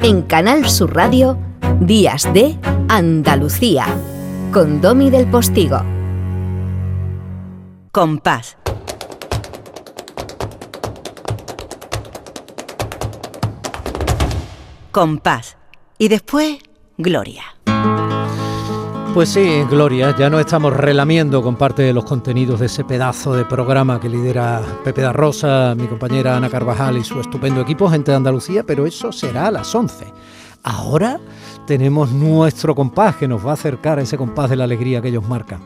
En Canal Sur Radio, Días de Andalucía, con Domi del Postigo. Compás. Compás. Y después, Gloria. Pues sí, Gloria, ya no estamos relamiendo con parte de los contenidos de ese pedazo de programa que lidera Pepe da Rosa, mi compañera Ana Carvajal y su estupendo equipo, gente de Andalucía, pero eso será a las 11. Ahora tenemos nuestro compás que nos va a acercar a ese compás de la alegría que ellos marcan.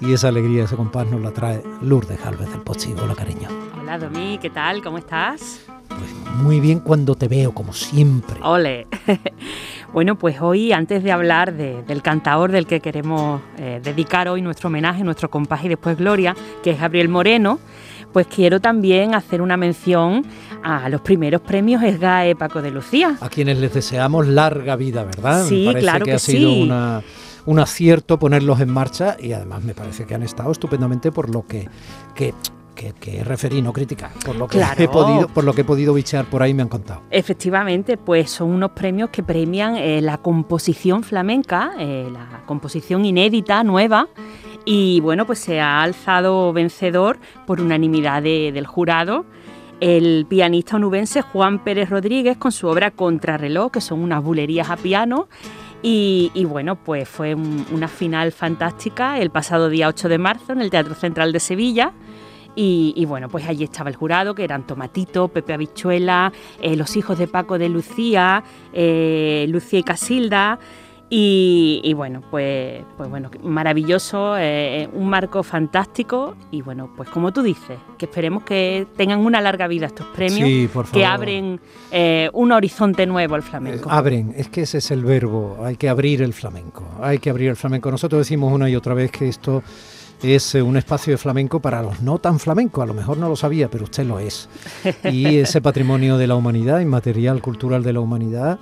Y esa alegría, ese compás nos la trae Lourdes Galvez del Postigo. Hola, cariño. Hola, Domi, ¿qué tal? ¿Cómo estás? Pues muy bien cuando te veo, como siempre. Ole. Bueno, pues hoy, antes de hablar del cantador del que queremos eh, dedicar hoy nuestro homenaje, nuestro compás y después gloria, que es Gabriel Moreno, pues quiero también hacer una mención a los primeros premios ESGAE Paco de Lucía. A quienes les deseamos larga vida, ¿verdad? Sí, me parece claro que, que ha sido sí. una, un acierto ponerlos en marcha y además me parece que han estado estupendamente por lo que, que, que, que referí, no criticar, por lo que Claro. he podido, por lo que he podido bichear por ahí me han contado. Efectivamente, pues son unos premios que premian eh, la composición flamenca, eh, la composición inédita, nueva, y bueno, pues se ha alzado vencedor por unanimidad de- del jurado el pianista onubense Juan Pérez Rodríguez con su obra Contrarreloj, que son unas bulerías a piano. Y, y bueno, pues fue un- una final fantástica el pasado día 8 de marzo en el Teatro Central de Sevilla. Y, y bueno, pues allí estaba el jurado, que eran Tomatito, Pepe Habichuela, eh, los hijos de Paco de Lucía, eh, Lucía y Casilda. Y, y bueno, pues, pues bueno, maravilloso, eh, un marco fantástico. Y bueno, pues como tú dices, que esperemos que tengan una larga vida estos premios, Sí, por que favor. abren eh, un horizonte nuevo al flamenco. Eh, abren, es que ese es el verbo, hay que abrir el flamenco, hay que abrir el flamenco. Nosotros decimos una y otra vez que esto es eh, un espacio de flamenco para los no tan flamencos, a lo mejor no lo sabía, pero usted lo es. Y ese patrimonio de la humanidad, inmaterial, cultural de la humanidad,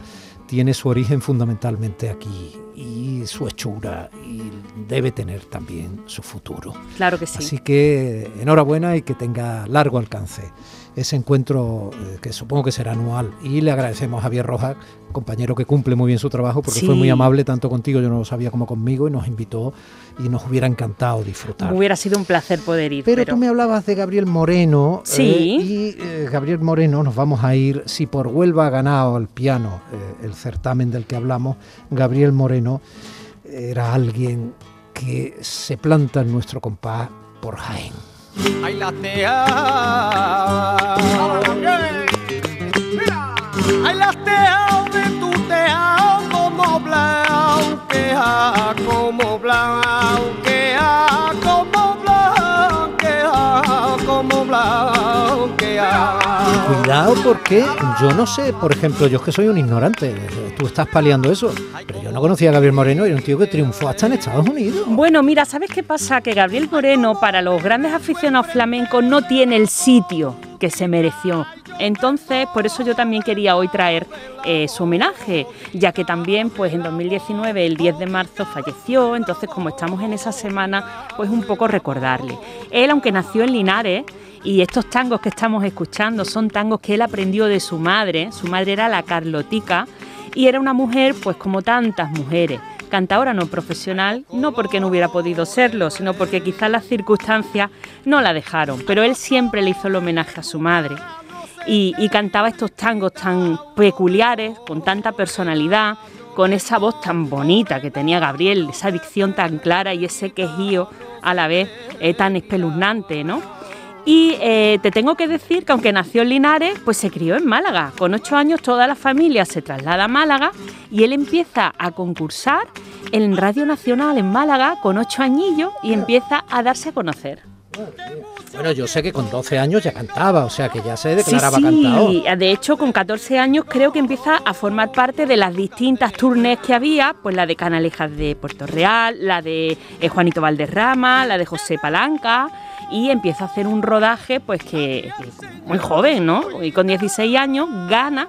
tiene su origen fundamentalmente aquí y su hechura y debe tener también su futuro. Claro que sí. Así que enhorabuena y que tenga largo alcance ese encuentro eh, que supongo que será anual. Y le agradecemos a Javier Rojas, compañero que cumple muy bien su trabajo, porque fue Sí. muy amable tanto contigo, yo no lo sabía, como conmigo, y nos invitó y nos hubiera encantado disfrutar. Hubiera sido un placer poder ir. Pero, tú me hablabas de Gabriel Moreno. Sí. eh, y eh, Gabriel Moreno, nos vamos a ir, si por Huelva ha ganado el piano, eh, el certamen del que hablamos, Gabriel Moreno era alguien que se planta en nuestro compás por Jaén. Ay, la tea. Ay, las Cuidado porque yo no sé, por ejemplo, yo es que soy un ignorante, tú estás paliando eso, pero yo no conocía a Gabriel Moreno, era un tío que triunfó hasta en Estados Unidos. Bueno, mira, ¿sabes qué pasa? Que Gabriel Moreno, para los grandes aficionados flamencos, no tiene el sitio que se mereció. Entonces, por eso yo también quería hoy traer eh, su homenaje, ya que también, pues en 2019, el 10 de marzo, falleció. Entonces, como estamos en esa semana, pues un poco recordarle. Él, aunque nació en Linares, y estos tangos que estamos escuchando son tangos que él aprendió de su madre. Su madre era la Carlotica y era una mujer, pues como tantas mujeres, cantadora no profesional, no porque no hubiera podido serlo, sino porque quizás las circunstancias no la dejaron. Pero él siempre le hizo el homenaje a su madre y, cantaba estos tangos tan peculiares, con tanta personalidad, con esa voz tan bonita que tenía Gabriel, esa dicción tan clara y ese quejío a la vez eh, tan espeluznante, ¿no? Y eh, te tengo que decir que aunque nació en Linares, pues se crió en Málaga. Con ocho años toda la familia se traslada a Málaga y él empieza a concursar en Radio Nacional en Málaga con ocho añillos y empieza a darse a conocer. Bueno, yo sé que con 12 años ya cantaba, o sea que ya se Sí, declaraba sí, cantado. de hecho con 14 años creo que empieza a formar parte de las distintas tournées que había, pues la de Canalejas de Puerto Real, la de eh, Juanito Valderrama, la de José Palanca y empieza a hacer un rodaje pues que, que muy joven, ¿no? Y con 16 años gana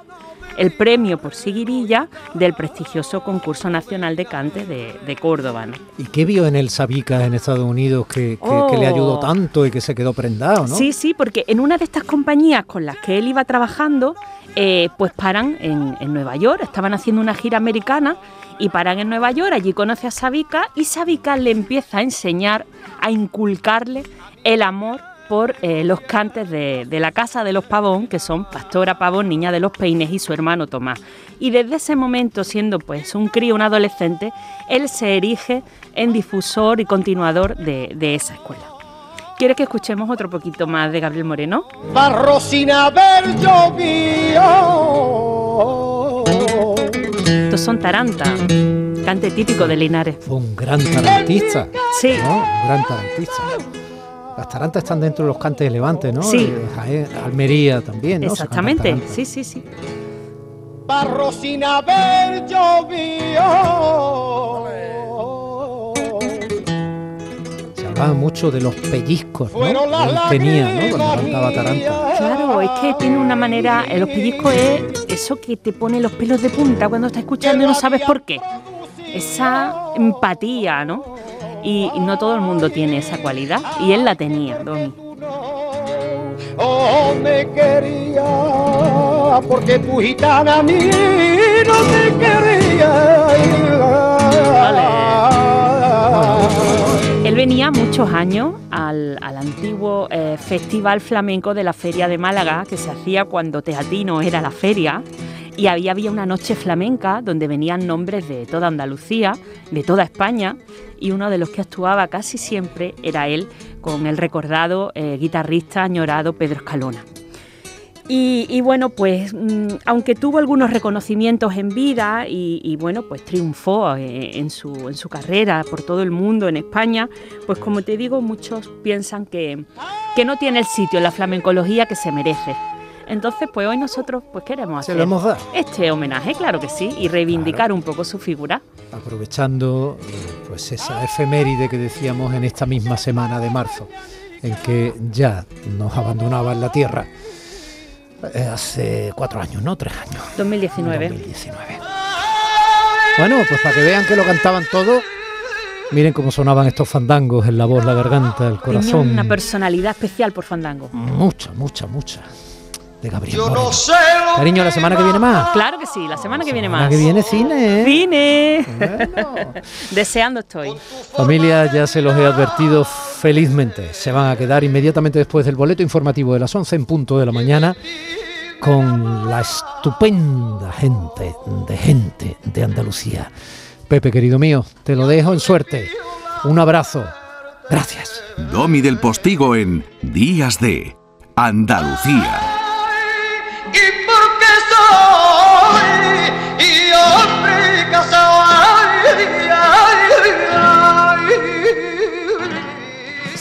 el premio por Siguirilla del prestigioso concurso nacional de cante de, de Córdoba. ¿no? ¿Y qué vio en el Sabica en Estados Unidos que, que- que le ayudó Oh. tanto y que se quedó prendado, no? Sí, sí, porque en una de estas compañías con las que él iba trabajando, eh, pues paran en, en Nueva York, estaban haciendo una gira americana y paran en Nueva York, allí conoce a Sabica y Sabica le empieza a enseñar, a inculcarle el amor por eh, los cantes de, de la casa de los Pavón, que son Pastora Pavón, Niña de los Peines y su hermano Tomás. Y desde ese momento, siendo pues un crío, un adolescente, él se erige en difusor y continuador de, de esa escuela. ¿Quieres que escuchemos otro poquito más de Gabriel Moreno? barro sin haber llovido. Estos son Taranta, cante típico de Linares. Fue un gran tarantista. Sí. ¿no? Un gran tarantista. Las tarantas están dentro de los cantes de Levante, ¿no? Sí. Eh, Jaén, Almería también, ¿no? Exactamente, sí, sí, sí. barro sin haber llovido. Se hablaba mucho de los pellizcos, ¿no? Fueron las que él tenía, ¿no? Cuando cantaba taranta. Claro, es que tiene una manera, eh, los pellizcos es eso que te pone los pelos de punta cuando estás escuchando y no sabes por qué. Esa empatía, ¿no? Y, no todo el mundo tiene esa cualidad, y él la tenía, Domi. Oh, me quería, porque tu gitana a mí no te quería. Él venía muchos años al, al antiguo eh, Festival Flamenco de la Feria de Málaga, que se hacía cuando Teatino era la feria, y había, había una noche flamenca donde venían nombres de toda Andalucía, de toda España, y uno de los que actuaba casi siempre era él, con el recordado eh, guitarrista añorado Pedro Escalona. Y, bueno, pues mm, aunque tuvo algunos reconocimientos en vida y, y, bueno, pues triunfó eh, en, su, en su carrera por todo el mundo, en España, pues como te digo, muchos piensan que, que no tiene el sitio en la flamencología que se merece. Entonces, pues hoy nosotros pues queremos hacer lo hemos dado. este homenaje, claro que sí, y reivindicar un poco su figura. aprovechando eh, pues esa efeméride que decíamos en esta misma semana de marzo, en que ya nos abandonaba en la Tierra eh, hace cuatro años, ¿no? Tres años. 2019. 2019. Bueno, pues para que vean que lo cantaban todos, miren cómo sonaban estos fandangos en la voz, la garganta, el Tenía corazón. una personalidad especial por Fandango. Mucha, mucha, mucha. De Gabriel Yo Moreno. no sé lo Cariño, la semana que viene más. Claro que sí, la semana que viene Semana más. que viene cine, ¿eh? ¡Cine! Bueno. Deseando estoy. Familia, ya se los he advertido felizmente. Se van a quedar inmediatamente después del boleto informativo de las 11 en punto de la mañana con la estupenda gente de gente de Andalucía. Pepe, querido mío, te lo dejo en suerte. Un abrazo. Gracias. Domi del Postigo en Días de Andalucía.